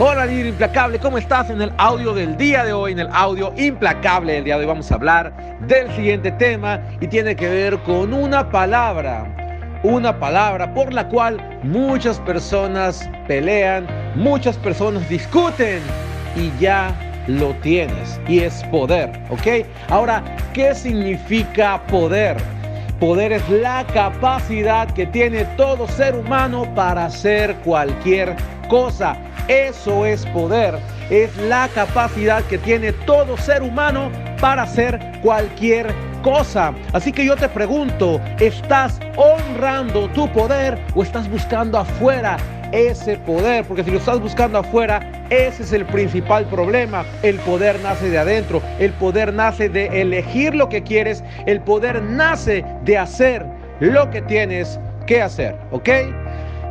Hola líder implacable, ¿cómo estás? En el audio del día de hoy, en el audio implacable del día de hoy vamos a hablar del siguiente tema y tiene que ver con una palabra, una palabra por la cual muchas personas pelean, muchas personas discuten y ya lo tienes y es poder, ¿ok? Ahora, ¿qué significa poder? Poder es la capacidad que tiene todo ser humano para hacer cualquier cosa. Eso es poder. Es la capacidad que tiene todo ser humano para hacer cualquier cosa. Así que yo te pregunto, ¿estás honrando tu poder o estás buscando afuera ese poder? Porque si lo estás buscando afuera, ese es el principal problema. El poder nace de adentro. El poder nace de elegir lo que quieres. El poder nace de hacer lo que tienes que hacer. ¿Ok?